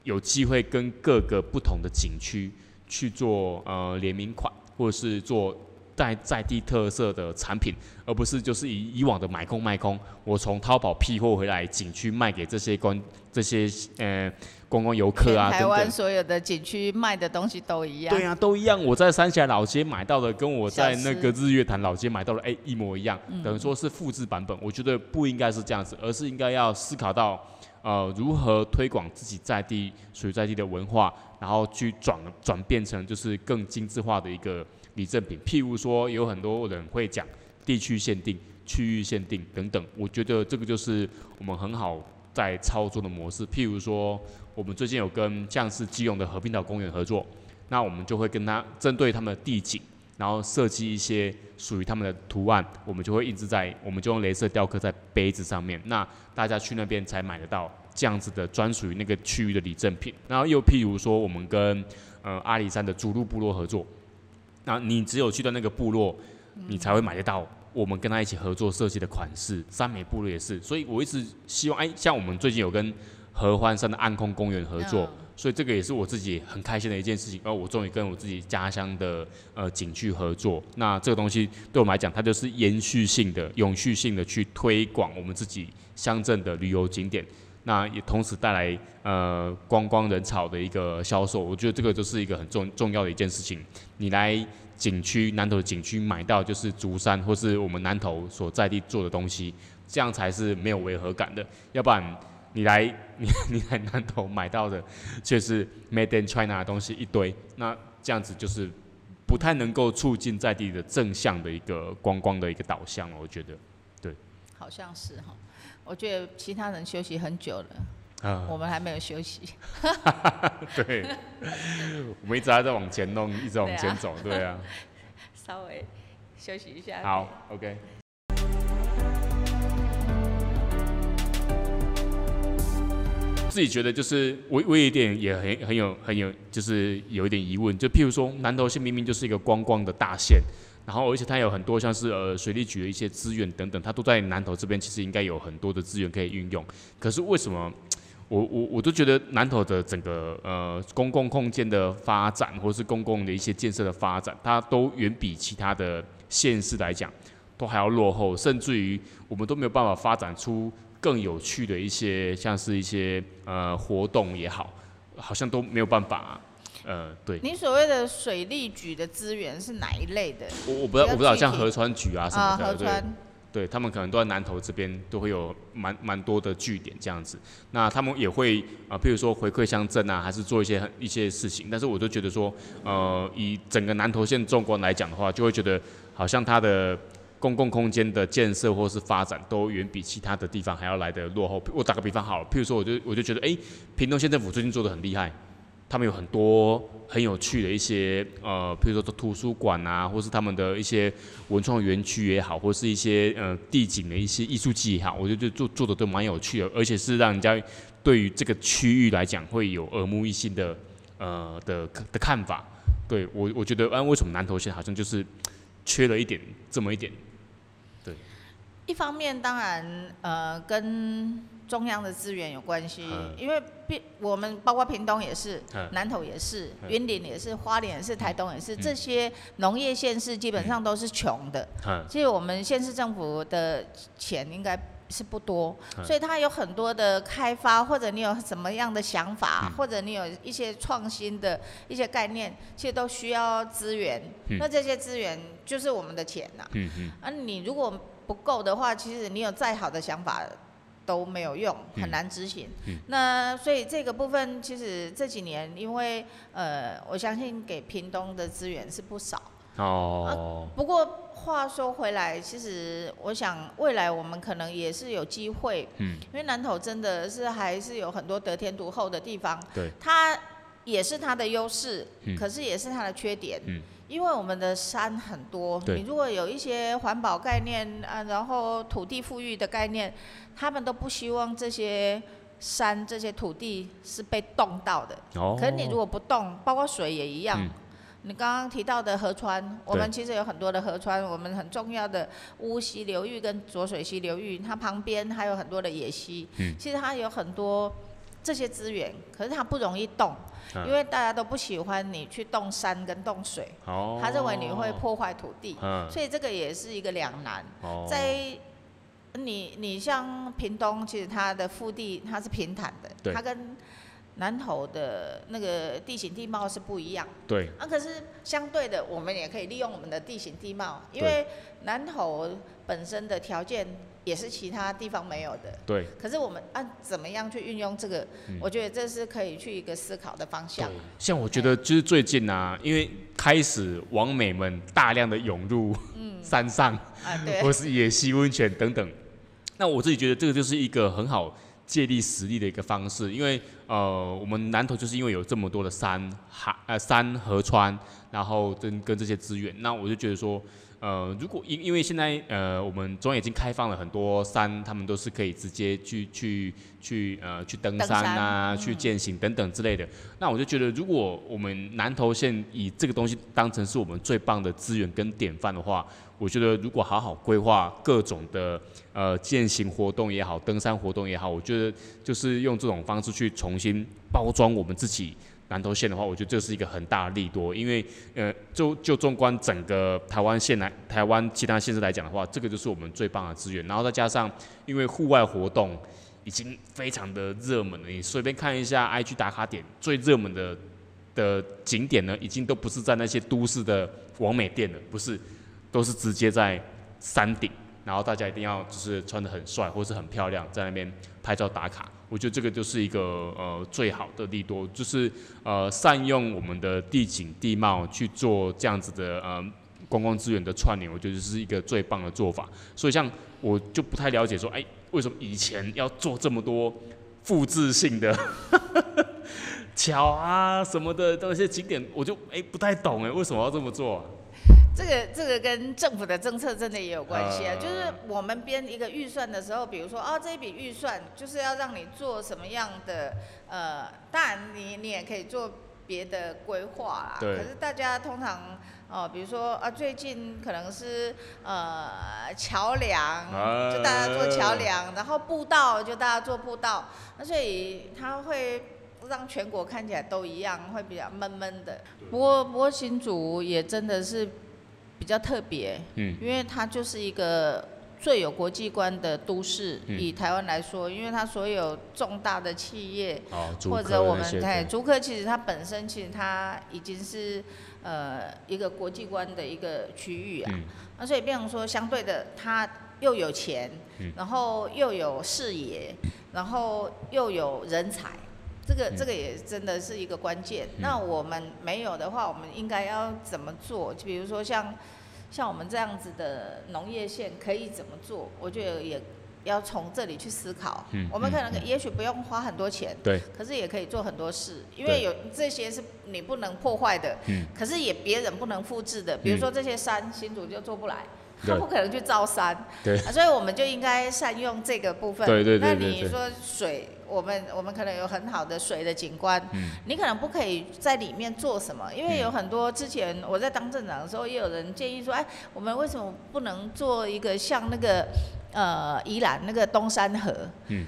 有机会跟各个不同的景区。去做呃联名款，或者是做带在地特色的产品，而不是就是以以往的买空卖空。我从淘宝批货回来景区卖给这些观这些呃观光游客啊，台湾所有的景区卖的东西都一样。对啊，都一样。我在三峡老街买到的，跟我在那个日月潭老街买到的，哎，一模一样。等于说是复制版本。我觉得不应该是这样子，而是应该要思考到。呃，如何推广自己在地属于在地的文化，然后去转转变成就是更精致化的一个礼赠品。譬如说，有很多人会讲地区限定、区域限定等等，我觉得这个就是我们很好在操作的模式。譬如说，我们最近有跟像是基隆的和平岛公园合作，那我们就会跟他针对他们的地景。然后设计一些属于他们的图案，我们就会印制在，我们就用镭射雕刻在杯子上面。那大家去那边才买得到这样子的专属于那个区域的礼赠品。然后又譬如说，我们跟呃阿里山的主路部落合作，那你只有去到那个部落，你才会买得到我们跟他一起合作设计的款式。三美部落也是，所以我一直希望，哎，像我们最近有跟合欢山的暗空公园合作。所以这个也是我自己很开心的一件事情，而我终于跟我自己家乡的呃景区合作。那这个东西对我们来讲，它就是延续性的、永续性的去推广我们自己乡镇的旅游景点。那也同时带来呃观光人潮的一个销售。我觉得这个就是一个很重重要的一件事情。你来景区南投的景区买到就是竹山或是我们南投所在地做的东西，这样才是没有违和感的。要不然。你来，你 (laughs) 你来南投买到的却是 Made in China 的东西一堆，那这样子就是不太能够促进在地的正向的一个观光的一个导向我觉得，对。好像是哈，我觉得其他人休息很久了，啊，我们还没有休息。(laughs) 对，我们一直还在往前弄，一直往前走，对啊。稍微休息一下。好，OK。自己觉得就是我我有一点也很很有很有就是有一点疑问，就譬如说南投县明明就是一个观光的大县，然后而且它有很多像是呃水利局的一些资源等等，它都在南投这边其实应该有很多的资源可以运用，可是为什么我我我都觉得南投的整个呃公共空间的发展，或是公共的一些建设的发展，它都远比其他的县市来讲都还要落后，甚至于我们都没有办法发展出更有趣的一些，像是一些呃活动也好，好像都没有办法。呃，对。你所谓的水利局的资源是哪一类的？我我不知道，我不知道，像河川局啊什么的，对。对他们可能都在南投这边都会有蛮蛮多的据点这样子，那他们也会啊，譬如说回馈乡镇啊，还是做一些一些事情。但是我就觉得说，呃，以整个南投县纵观来讲的话，就会觉得好像它的公共空间的建设或是发展都远比其他的地方还要来的落后。我打个比方好了，譬如说，我就我就觉得，哎，屏东县政府最近做的很厉害。他们有很多很有趣的一些呃，比如说图书馆啊，或是他们的一些文创园区也好，或是一些呃地景的一些艺术季也好，我觉得做做的都蛮有趣的，而且是让人家对于这个区域来讲会有耳目一新的呃的的看法。对我我觉得，啊，为什么南投县好像就是缺了一点这么一点？对，一方面当然呃跟。中央的资源有关系，因为我们包括屏东也是，南投也是，云林也是，花莲也是，台东也是，这些农业县市基本上都是穷的。其实我们县市政府的钱应该是不多，所以它有很多的开发，或者你有什么样的想法，或者你有一些创新的一些概念，其实都需要资源。那这些资源就是我们的钱呐。啊，你如果不够的话，其实你有再好的想法。都没有用，很难执行。那所以这个部分其实这几年，因为呃，我相信给屏东的资源是不少。哦。不过话说回来，其实我想未来我们可能也是有机会。嗯。因为南投真的是还是有很多得天独厚的地方。对。它也是它的优势，可是也是它的缺点。嗯。因为我们的山很多，你如果有一些环保概念啊，然后土地富裕的概念，他们都不希望这些山、这些土地是被冻到的。哦。可是你如果不动，包括水也一样。嗯。你刚刚提到的河川，我们其实有很多的河川，我们很重要的乌溪流域跟浊水溪流域，它旁边还有很多的野溪。嗯。其实它有很多这些资源，可是它不容易动。因为大家都不喜欢你去动山跟动水，他认为你会破坏土地，所以这个也是一个两难。在你你像屏东，其实它的腹地它是平坦的，它跟南投的那个地形地貌是不一样。对。啊，可是相对的，我们也可以利用我们的地形地貌，因为南投本身的条件。也是其他地方没有的。对。可是我们按怎么样去运用这个？我觉得这是可以去一个思考的方向。像我觉得就是最近啊，因为开始王美们大量的涌入山上对，或是野溪温泉等等。那我自己觉得这个就是一个很好借力使力的一个方式，因为呃，我们南投就是因为有这么多的山海呃山河川，然后跟跟这些资源，那我就觉得说。呃，如果因因为现在呃，我们中央已经开放了很多山，他们都是可以直接去去去呃去登山啊，去践行等等之类的。那我就觉得，如果我们南投县以这个东西当成是我们最棒的资源跟典范的话，我觉得如果好好规划各种的呃践行活动也好，登山活动也好，我觉得就是用这种方式去重新包装我们自己。南投县的话，我觉得这是一个很大的利多，因为呃，就就纵观整个台湾县来，台湾其他县市来讲的话，这个就是我们最棒的资源。然后再加上，因为户外活动已经非常的热门了，你随便看一下 IG 打卡点，最热门的的景点呢，已经都不是在那些都市的完美店了，不是，都是直接在山顶，然后大家一定要就是穿的很帅或是很漂亮，在那边拍照打卡。我觉得这个就是一个呃最好的利多，就是呃善用我们的地景地貌去做这样子的呃观光资源的串联，我觉得是一个最棒的做法。所以像我就不太了解说，哎，为什么以前要做这么多复制性的 (laughs) 桥啊什么的那些景点，我就哎不太懂哎，为什么要这么做？这个这个跟政府的政策真的也有关系啊，就是我们编一个预算的时候，比如说啊这一笔预算就是要让你做什么样的呃，当然你你也可以做别的规划啦。对。可是大家通常哦，比如说啊，最近可能是呃桥梁，啊就大家做桥梁，然后步道就大家做步道，那所以它会让全国看起来都一样，会比较闷闷的。不过不过新竹也真的是比较特别，嗯因为它就是一个最有国际观的都市。嗯以台湾来说，因为它所有重大的企业，哦，或者我们对竹科，其实它本身其实它已经是呃一个国际观的一个区域啊。嗯那所以变成说，相对的，它又有钱，嗯然后又有视野，然后又有人才。这个嗯这个也真的是一个关键。嗯那我们没有的话，我们应该要怎么做？就比如说像像我们这样子的农业县可以怎么做？我觉得也要从这里去思考。嗯我们可能也许不用花很多钱，对，可是也可以做很多事，因为有这些是你不能破坏的，嗯可是也别人不能复制的。比如说这些山，新竹就做不来，(laughs) 他不可能去造山，对啊，所以我们就应该善用这个部分。对对对那你说水，我们我们可能有很好的水的景观，嗯你可能不可以在里面做什么，因为嗯有很多之前我在当镇长的时候，也有人建议说，哎，我们为什么不能做一个像那个呃宜兰那个东山河？嗯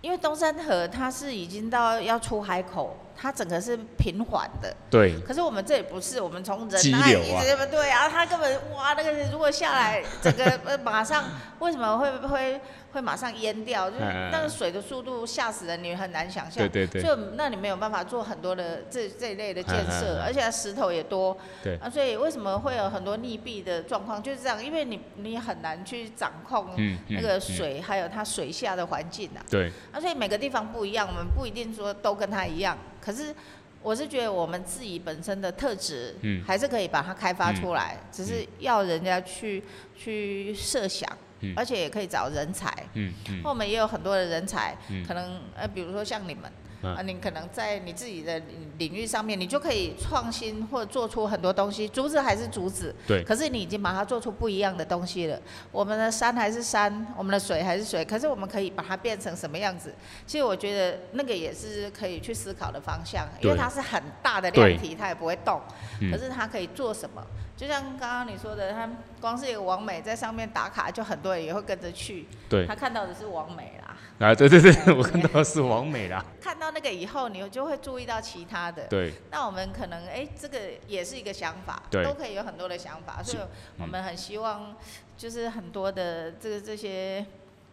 因为东山河它是已经到要出海口，它整个是平缓的。对，可是我们这里不是，我们从激仁爱流啊一直对啊，它根本哇，那个如果下来，整个呃马上为什么会会会马上淹掉？就是那个水的速度吓死人，你很难想象。对对对就那你没有办法做很多的这这一类的建设，嗯而且它石头也多。对啊，所以为什么会有很多溺毙的状况？就是这样，因为你你很难去掌控嗯那个嗯嗯水，还有它水下的环境啊。对，啊，所以每个地方不一样，我们不一定说都跟它一样。可是我是觉得我们自己本身的特质，嗯还是可以把它开发出来，只是要人家去去设想，嗯而且也可以找人才。嗯嗯我们也有很多的人才，嗯可能呃，比如说像你们。嗯啊，你可能在你自己的领领域上面，你就可以创新或者做出很多东西。竹子还是竹子，对可是你已经把它做出不一样的东西了。我们的山还是山，我们的水还是水，可是我们可以把它变成什么样子？其实我觉得那个也是可以去思考的方向，因为它是很大的量体，它也不会动，嗯可是它可以做什么？就像刚刚你说的，它光是一个王美在上面打卡，就很多人也会跟着去。对，他看到的是王美啦，啊，对对对，(laughs) 我看到的是王美啦，(laughs) 看到那个以后，你就会注意到其他的。对，那我们可能哎、这个也是一个想法，对。都可以有很多的想法，所以我们很希望就是很多的这个这些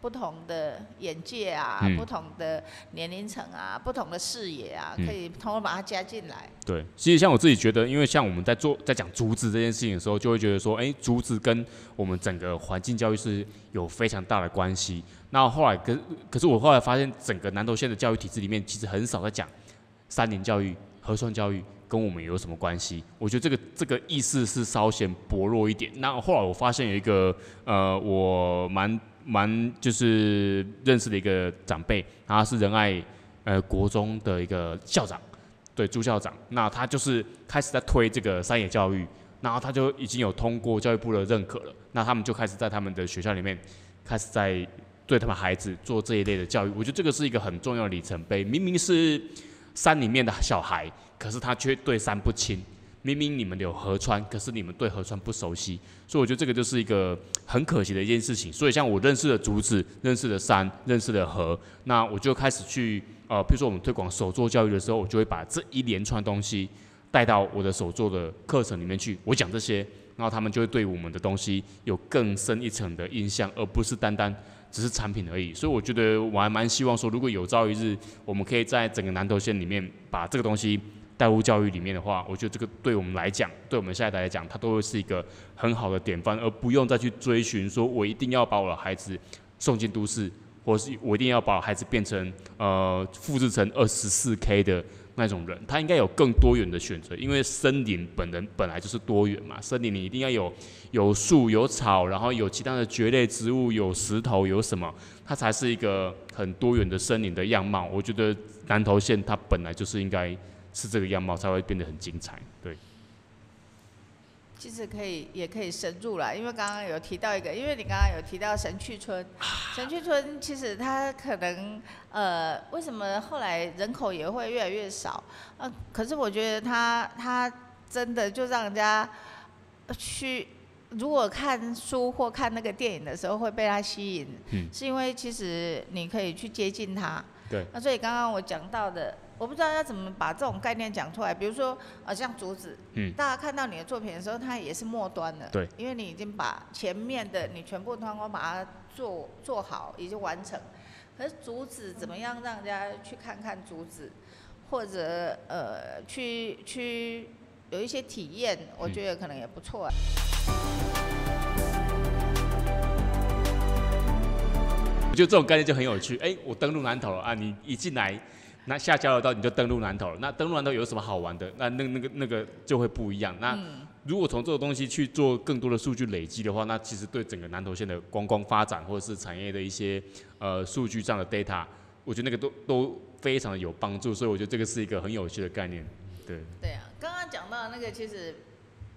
不同的眼界啊，嗯不同的年龄层啊，不同的视野啊，嗯可以通过把它加进来。对，其实像我自己觉得，因为像我们在做在讲竹子这件事情的时候，就会觉得说，哎，竹子跟我们整个环境教育是有非常大的关系。那后来，可可是我后来发现，整个南投县的教育体制里面，其实很少在讲三年教育、核算教育跟我们有什么关系。我觉得这个这个意识是稍显薄弱一点。那后来我发现有一个呃，我蛮蛮就是认识的一个长辈，他是仁爱呃国中的一个校长。对朱校长，那他就是开始在推这个山野教育，然后他就已经有通过教育部的认可了，那他们就开始在他们的学校里面开始在对他们孩子做这一类的教育。我觉得这个是一个很重要的里程碑。明明是山里面的小孩，可是他却对山不亲。明明你们有河川，可是你们对河川不熟悉，所以我觉得这个就是一个很可惜的一件事情。所以像我认识的竹子、认识的山、认识的河，那我就开始去呃，比如说我们推广手作教育的时候，我就会把这一连串东西带到我的手作的课程里面去。我讲这些，然后他们就会对我们的东西有更深一层的印象，而不是单单只是产品而已。所以我觉得我还蛮希望说，如果有朝一日我们可以在整个南投县里面把这个东西带入教育里面的话，我觉得这个对我们来讲，对我们下一代来讲，它都会是一个很好的典范，而不用再去追寻说我一定要把我的孩子送进都市，或是我一定要把孩子变成呃复制成二十四 K 的那种人，他应该有更多元的选择，因为森林本人本来就是多元嘛，森林你一定要有有树有草，然后有其他的蕨类植物，有石头有什么，它才是一个很多元的森林的样貌。我觉得南投县它本来就是应该是这个样貌，才会变得很精彩。对，其实可以，也可以深入了，因为刚刚有提到一个，因为你刚刚有提到神去村，(sighs) 神去村其实它可能呃，为什么后来人口也会越来越少？呃，可是我觉得它它真的就让人家去，如果看书或看那个电影的时候会被他吸引，嗯是因为其实你可以去接近他。对。那所以刚刚我讲到的。我不知道要怎么把这种概念讲出来，比如说，呃，像竹子，嗯，大家看到你的作品的时候，它也是末端的，对，因为你已经把前面的你全部通过把它做做好，已经完成。可是竹子怎么样让人家去看看竹子，或者呃，去去有一些体验，我觉得可能也不错。啊我觉得这种概念就很有趣。哎，我登录南头了啊！你一进来，那下交流道你就登陆南头了。那登陆南头有什么好玩的？那那那个那个就会不一样。那如果从这个东西去做更多的数据累积的话，那其实对整个南投县的观光发展或者是产业的一些呃数据上的 data，我觉得那个都都非常的有帮助。所以我觉得这个是一个很有趣的概念。对。对啊，刚刚讲到那个其实。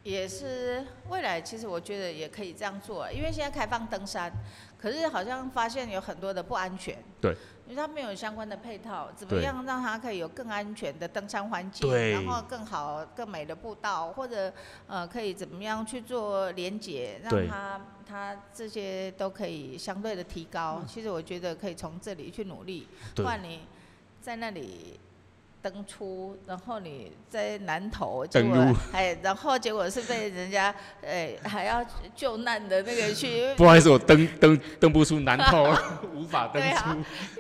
也是未来，其实我觉得也可以这样做，因为现在开放登山，可是好像发现有很多的不安全。对。因为它没有相关的配套，怎么样让它可以有更安全的登山环境，然后更好、更美的步道，或者呃可以怎么样去做连接，让它它这些都可以相对的提高。其实我觉得可以从这里去努力，不然你在那里。登出，然后你在南头，结果还然后结果是被人家哎还要救难的那个去。(laughs) 不好意思，我登登登不出南头，(laughs) 无法登出。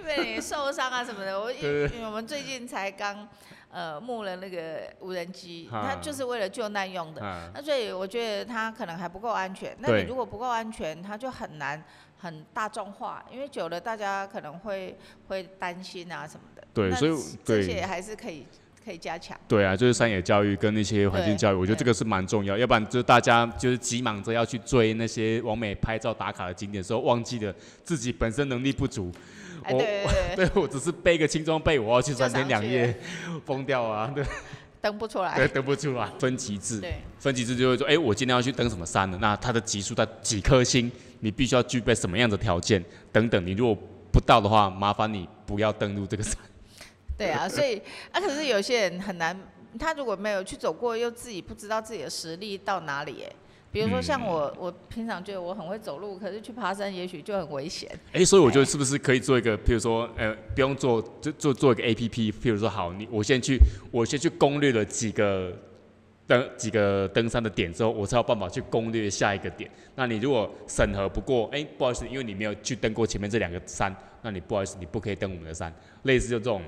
因为你受伤啊什么的，我因为我们最近才刚呃募了那个无人机，它就是为了救难用的。那所以我觉得它可能还不够安全。那你如果不够安全，它就很难很大众化，因为久了大家可能会会担心啊什么的。对，所以这些还是可以可以加强。对啊，就是山野教育跟那些环境教育，我觉得这个是蛮重要。要不然就是大家就是急忙着要去追那些完美拍照打卡的景点时候，忘记了自己本身能力不足。我对 (laughs) 我只是背个轻装备，我要去三天两夜，(laughs) 疯掉啊！对，(laughs) 登不出来。对，登不出来。分级制。对。分级制就会说，哎，我今天要去登什么山了？那它的级数在几颗星？你必须要具备什么样的条件？等等，你如果不到的话，麻烦你不要登录这个山。对啊，所以啊，可是有些人很难，他如果没有去走过，又自己不知道自己的实力到哪里，哎，比如说像我，我平常觉得我很会走路，可是去爬山也许就很危险。哎，所以我觉得是不是可以做一个，譬如说，呃，不用做，就做做一个 A P P，譬如说，好，你我先去，我先去攻略了几个登几个登山的点之后，我才有办法去攻略下一个点。那你如果审核不过，哎，不好意思，因为你没有去登过前面这两个山，那你不好意思，你不可以登我们的山。类似就这种。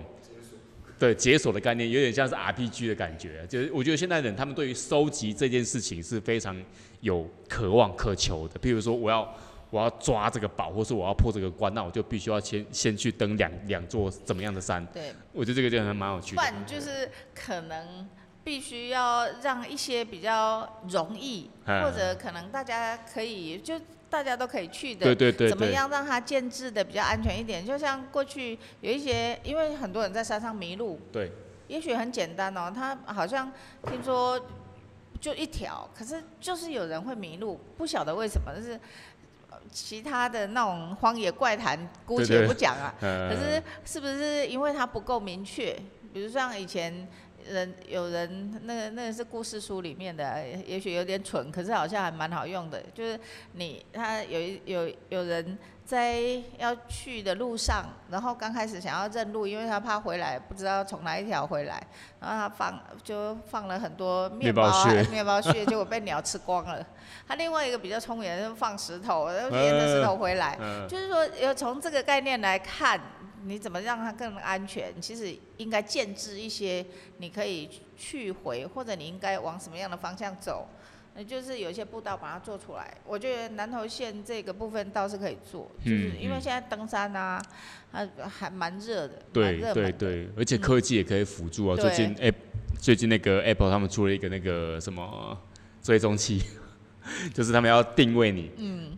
对解锁的概念有点像是 RPG 的感觉，就是我觉得现在人他们对于收集这件事情是非常有渴望渴求的。譬如说，我要我要抓这个宝，或是我要破这个关，那我就必须要先先去登两两座怎么样的山。对，我觉得这个就还蛮有趣的。不然就是可能必须要让一些比较容易，或者可能大家可以就。大家都可以去的，对对对，怎么样让它建制的比较安全一点？就像过去有一些，因为很多人在山上迷路，对，也许很简单哦，他好像听说就一条，可是就是有人会迷路，不晓得为什么，就是其他的那种荒野怪谈姑且不讲啊，可是是不是因为它不够明确？比如像以前。人有人那个那个是故事书里面的，也许有点蠢，可是好像还蛮好用的。就是你他有有有人在要去的路上，然后刚开始想要认路，因为他怕回来不知道从哪一条回来，然后他放就放了很多面包面包屑，结果被鸟吃光了。他另外一个比较聪明的是放石头，然后沿着石头回来，就是说要从这个概念来看。你怎么让它更安全？其实应该建制一些，你可以去回，或者你应该往什么样的方向走？那就是有一些步道把它做出来。我觉得南投县这个部分倒是可以做，就是因为现在登山啊，啊还蛮热的，对对对，而且科技也可以辅助啊。最近 App 最近那个 Apple 他们出了一个那个什么追踪器，(laughs) 就是他们要定位你。嗯。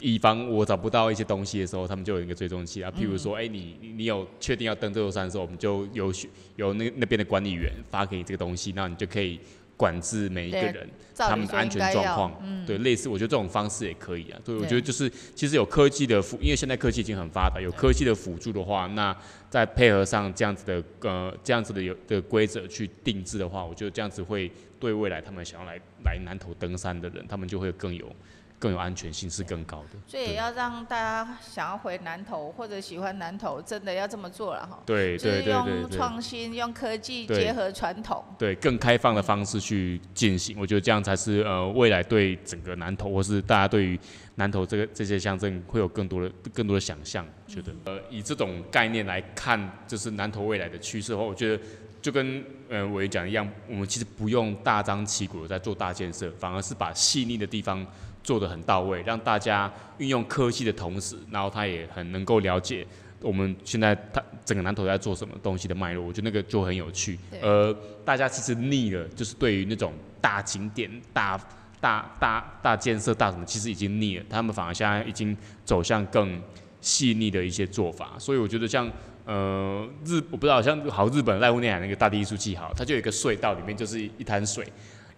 以防我找不到一些东西的时候，他们就有一个追踪器啊。譬如说，哎，你你有确定要登这座山的时候，我们就有有那那边的管理员发给你这个东西，那你就可以管制每一个人他们的安全状况。嗯，对，类似我觉得这种方式也可以啊。对，我觉得就是其实有科技的辅，因为现在科技已经很发达，有科技的辅助的话，那再配合上这样子的呃这样子的有的规则去定制的话，我觉得这样子会对未来他们想要来来南头登山的人，他们就会更有更有安全性是更高的。所以也要让大家想要回南投或者喜欢南投，真的要这么做了哈。对就是对对对用。创新、用科技结合传统。对更开放的方式去进行，我觉得这样才是呃未来对整个南投或是大家对于南投这个这些乡镇会有更多的更多的想象。觉得呃以这种概念来看，就是南投未来的趋势的话，我觉得就跟呃我也讲一样，我们其实不用大张旗鼓的在做大建设，反而是把细腻的地方做的很到位，让大家运用科技的同时，然后他也很能够了解我们现在他整个南投在做什么东西的脉络，我觉得那个就很有趣对。而大家其实腻了，就是对于那种大景点、大大大大建设、大什么，其实已经腻了。他们反而现在已经走向更细腻的一些做法，所以我觉得像。呃，日我不知道，像好日本濑户内海那个大地艺术季好，它就有一个隧道，里面就是一滩水，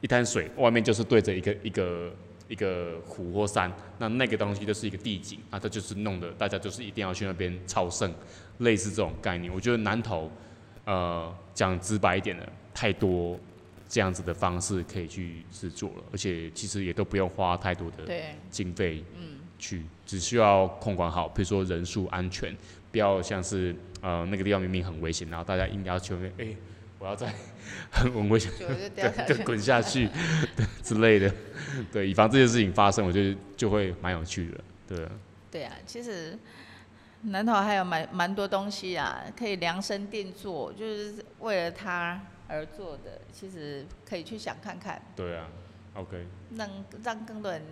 一滩水外面就是对着一个一个一个湖或山，那那个东西就是一个地景啊，它就是弄的，大家就是一定要去那边朝圣，类似这种概念。我觉得南投，呃，讲直白一点的，太多这样子的方式可以去制作了，而且其实也都不用花太多的对，经费嗯，去，只需要控管好，比如说人数安全，不要像是呃那个地方明明很危险，然后大家硬要求哎、我要再 (laughs) 很稳危险就就掉下去。就滚下去 (laughs) 之类的，对，以防这件事情发生，我觉得就会蛮有趣的，对啊，对啊，其实南投还有蛮蛮多东西啊，可以量身定做，就是为了他而做的，其实可以去想看看，对啊，OK，让让更多人，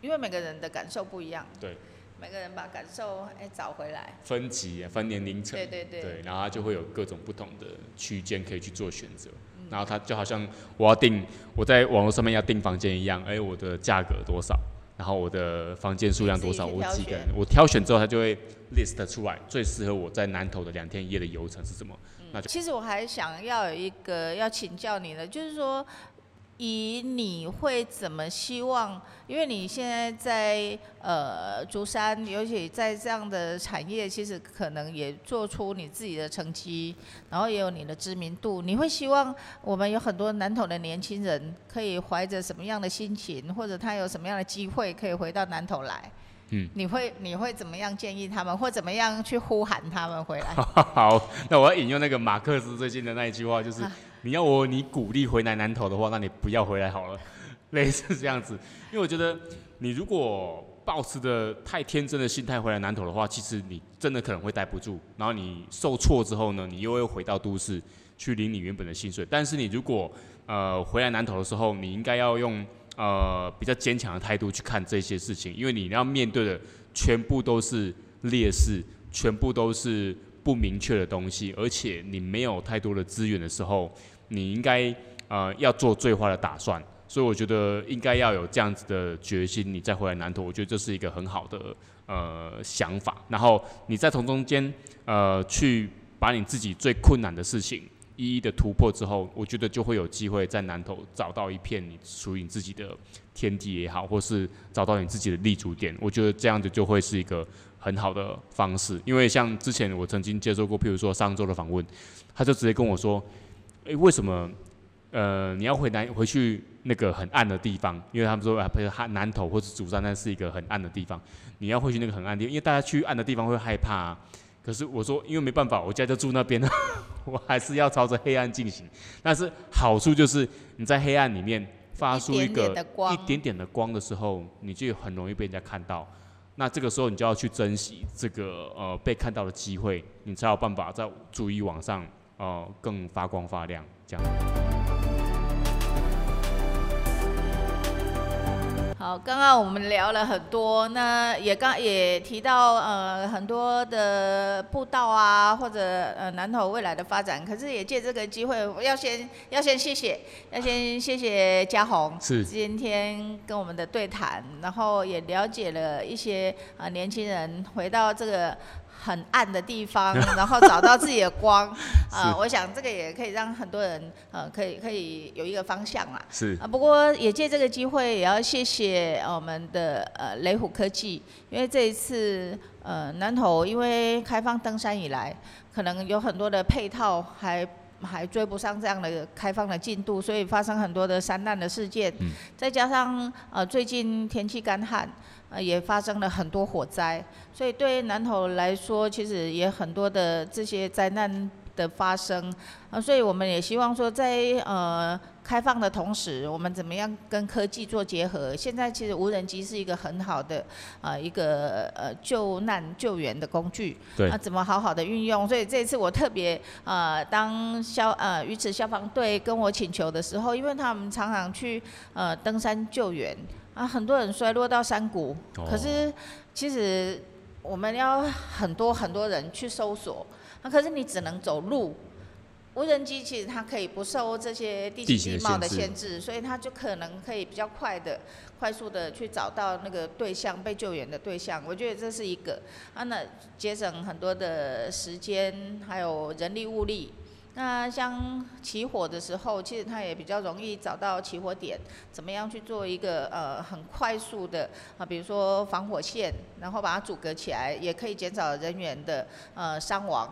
因为每个人的感受不一样，对，每个人把感受哎找回来，分级啊，分年龄层，对对对，对，然后他就会有各种不同的区间可以去做选择。嗯。然后他就好像我要订，我在网络上面要订房间一样，哎，我的价格多少，然后我的房间数量多少，我几个人，我挑选之后，他就会 list 出来最适合我在南投的两天一夜的游程是什么。那就其实我还想要有一个要请教你的，就是说，以你会怎么希望？因为你现在在呃竹山，尤其在这样的产业，其实可能也做出你自己的成绩，然后也有你的知名度。你会希望我们有很多南投的年轻人，可以怀着什么样的心情，或者他有什么样的机会可以回到南投来？嗯，你会你会怎么样建议他们，或怎么样去呼喊他们回来？(laughs) 好，那我要引用那个马克思最近的那一句话，就是啊你要我你鼓励回来南投的话，那你不要回来好了，(laughs) 类似这样子。因为我觉得你如果抱持着太天真的心态回来南投的话，其实你真的可能会待不住。然后你受挫之后呢，你又会回到都市去领你原本的薪水。但是你如果呃回来南投的时候，你应该要用呃比较坚强的态度去看这些事情，因为你要面对的全部都是劣势，全部都是不明确的东西，而且你没有太多的资源的时候，你应该呃要做最坏的打算。所以我觉得应该要有这样子的决心，你再回来南投，我觉得这是一个很好的呃想法。然后你再从中间呃去把你自己最困难的事情一一的突破之后，我觉得就会有机会在南投找到一片你属于你自己的天地也好，或是找到你自己的立足点。我觉得这样子就会是一个很好的方式。因为像之前我曾经接受过，譬如说上周的访问，他就直接跟我说：“诶，为什么？”呃，你要回南回去那个很暗的地方，因为他们说啊，比如汉南头或者竹山，那是一个很暗的地方。你要回去那个很暗的地方，因为大家去暗的地方会害怕、啊。可是我说，因为没办法，我家就住那边，(laughs) 我还是要朝着黑暗进行。但是好处就是你在黑暗里面发出一个一点点的光的时候，你就很容易被人家看到。那这个时候你就要去珍惜这个呃被看到的机会，你才有办法在注意往上呃更发光发亮这样。好，刚刚我们聊了很多，那也刚也提到呃很多的步道啊，或者呃南投未来的发展。可是也借这个机会，我要先要先谢谢，要先谢谢嘉宏是今天跟我们的对谈，然后也了解了一些啊、呃年轻人回到这个很暗的地方，(laughs) 然后找到自己的光，(laughs) 呃，我想这个也可以让很多人呃，可以可以有一个方向啦。是啊，不过也借这个机会，也要谢谢我们的呃雷虎科技，因为这一次呃南投因为开放登山以来，可能有很多的配套还还追不上这样的开放的进度，所以发生很多的山难的事件。嗯。再加上呃最近天气干旱。呃，也发生了很多火灾，所以对于南投来说，其实也很多的这些灾难的发生，啊，所以我们也希望说，在呃开放的同时，我们怎么样跟科技做结合？现在其实无人机是一个很好的呃一个呃救难救援的工具，对，啊，怎么好好的运用？所以这次我特别呃当消呃鱼池消防队跟我请求的时候，因为他们常常去呃登山救援。啊，很多人摔落到山谷，可是其实我们要很多很多人去搜索，啊，可是你只能走路。无人机其实它可以不受这些地形地貌的限制，所以它就可能可以比较快的、快速的去找到那个对象被救援的对象。我觉得这是一个，啊，那节省很多的时间，还有人力物力。那像起火的时候，其实它也比较容易找到起火点，怎么样去做一个呃很快速的啊，比如说防火线，然后把它阻隔起来，也可以减少人员的呃伤亡。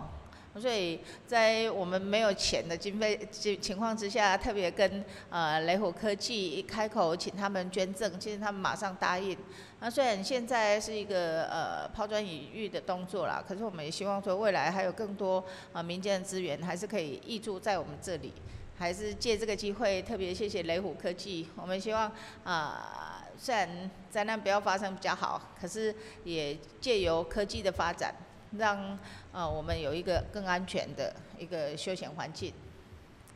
所以在我们没有钱的经费情情况之下，特别跟呃雷虎科技一开口请他们捐赠，其实他们马上答应。那虽然现在是一个呃抛砖引玉的动作啦，可是我们也希望说未来还有更多呃民间的资源，还是可以挹注在我们这里。还是借这个机会，特别谢谢雷虎科技。我们希望啊，虽然灾难不要发生比较好，可是也借由科技的发展。让呃我们有一个更安全的一个休闲环境，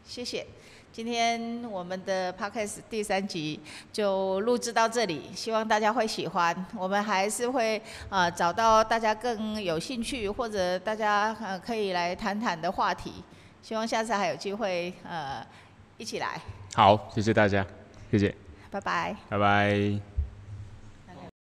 谢谢。今天我们的 podcast 第三集就录制到这里，希望大家会喜欢。我们还是会呃找到大家更有兴趣或者大家呃可以来谈谈的话题，希望下次还有机会呃一起来。好，谢谢大家，谢谢，拜拜，拜拜。